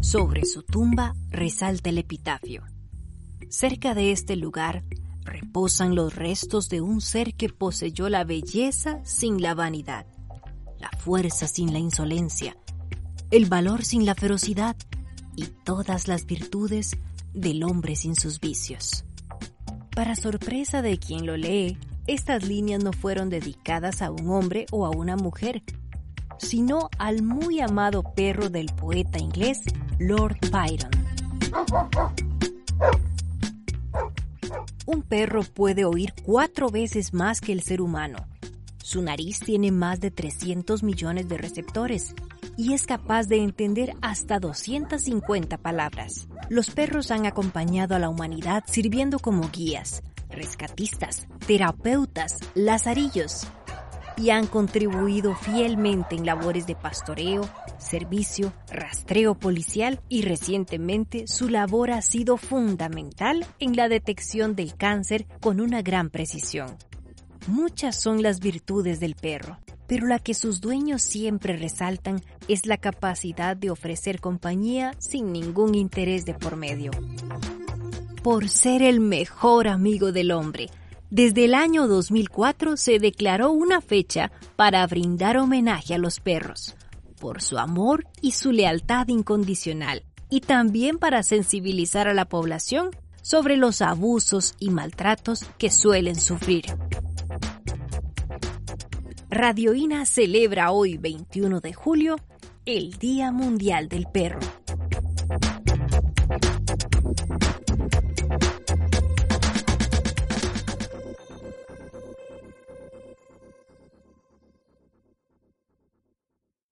Sobre su tumba resalta el epitafio. Cerca de este lugar reposan los restos de un ser que poseyó la belleza sin la vanidad, la fuerza sin la insolencia, el valor sin la ferocidad y todas las virtudes del hombre sin sus vicios. Para sorpresa de quien lo lee, estas líneas no fueron dedicadas a un hombre o a una mujer, sino al muy amado perro del poeta inglés Lord Byron. Un perro puede oír cuatro veces más que el ser humano. Su nariz tiene más de 300 millones de receptores y es capaz de entender hasta 250 palabras. Los perros han acompañado a la humanidad sirviendo como guías, rescatistas, terapeutas, lazarillos y han contribuido fielmente en labores de pastoreo, servicio, rastreo policial y recientemente su labor ha sido fundamental en la detección del cáncer con una gran precisión. Muchas son las virtudes del perro, pero la que sus dueños siempre resaltan es la capacidad de ofrecer compañía sin ningún interés de por medio. Por ser el mejor amigo del hombre, desde el año 2004 se declaró una fecha para brindar homenaje a los perros, por su amor y su lealtad incondicional, y también para sensibilizar a la población sobre los abusos y maltratos que suelen sufrir. Radioína celebra hoy 21 de julio el Día Mundial del Perro.